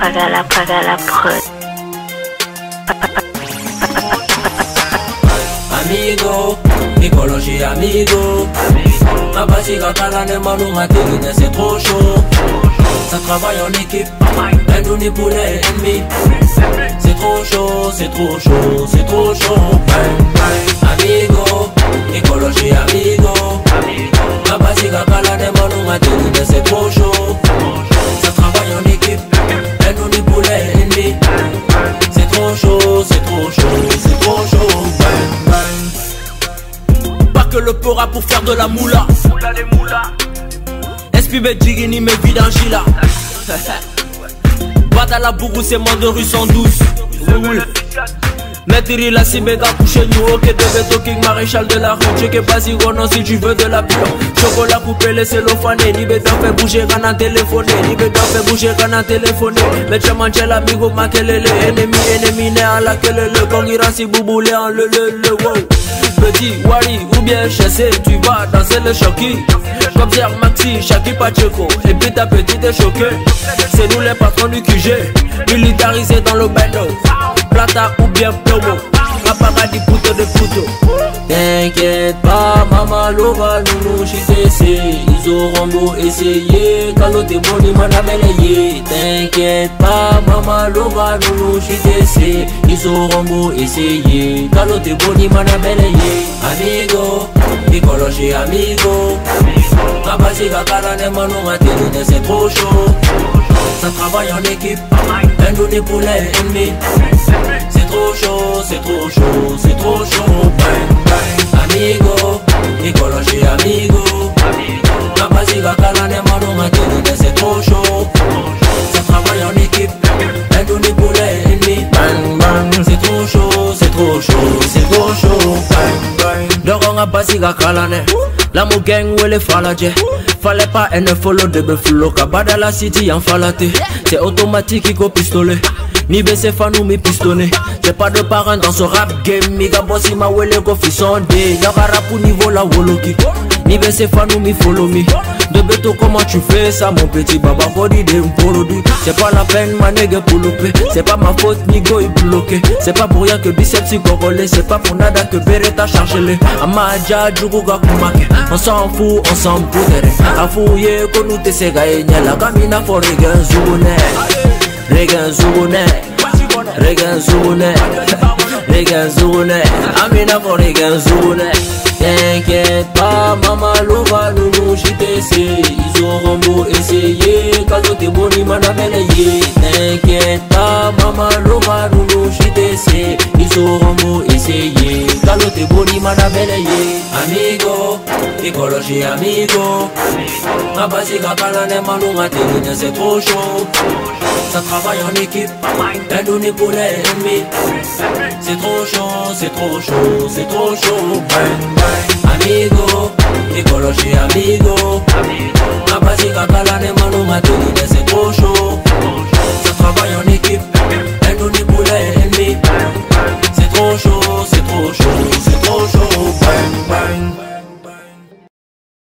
Pagala, pagala prod. Amigo, écologie amigo. Ma basi kakala ne manu matéline, c'est trop chaud. Ça travaille en équipe, un nous poulet ennemi. C'est trop chaud, c'est trop chaud, c'est trop chaud. Amigo, écologie amigo. Ma basi kakala ne manu matéline, c'est trop chaud. Ça travaille en équipe, un nous poulet ennemi. C'est trop chaud, c'est trop chaud, c'est trop chaud. Bang, bang. Pas que le pora pour faire de la moula. SPB Jigini me vide en gila. Bata la bourou, c'est moins de rue 112. Oui, oui. Mettre la couché nous ok de king maréchal de la rue Check basi non si tu veux de la pure. Chocolat coupé les cellophané Ni fait bouger quand on téléphoné Ni fait bouger quand on téléphoné Mais tu manges l'amigo makelele Ennemi ennemi né à la kelele Quand il si bouboulé en le le le wow. Petit Wari ou bien chassé Tu vas danser le choki Comme Maxi, Shaki Pacheco. Et puis ta petite est choquée C'est nous les patrons du QG Militarisés dans le bando Plata ou bien plomo. Un paradis puto de puto T'inquiète pas, maman Lova, nous JTC Ils auront beau essayer, caloté boni mana belayé T'inquiète pas, maman Lova, nous JTC Ils auront beau essayer, caloté boni mana belayé Amigo, écologie amigo Ma base kakara ne manu matéline, c'est trop chaud. Ça travaille en équipe, un des poulets ennemis. C'est trop chaud, c'est trop chaud, c'est trop chaud. Bang, bang, amigo, écologie amigo. Ma base kakara ne manu matéline, c'est trop chaud. Ça travaille en équipe, un des poulets ennemis. Bang, bang, c'est trop chaud, c'est trop chaud, c'est trop chaud. Bang, bang Dogonga basi kakalane La mo gang wele falaje Fallait pas un follow de befulo Kabada la city en falate C'est automatique iko pistolet. Ni baissé fanou mi pistonné J'ai pas de parents dans ce rap game. Miga bossi ma wele go fisonde Y'a rap au niveau la woloki Ni baissé fanou mi follow me. De béto comment tu fais ça mon petit baba? Body de m'polodi C'est pas la peine ma nègre pour louper. C'est pas ma faute ni go est bloqué C'est pas pour rien que biceps y corrélé C'est pas pour nada que Beretta charge les. Amaja juguga kumake. On s'en fout, on s'en poutere Afouye konu te sega enyela Kamina for regen zune Regen zune Regen zune Regen Amina for regen zune T'inquiète pas, maman louva loulou JTC Ils auront beau essayer Kalote boni mana belayé T'inquiète pas, maman louva loulou JTC Ils auront beau essayer Kalote boni mana belayé Amigo, écologie amigo. Ma base kakala ne manu matéline, c'est trop chaud. Ça travaille en équipe, un donné pour les ennemis c'est trop chaud, c'est trop chaud. Amigo, écologie amigo. Ma base kakala ne manu matéline,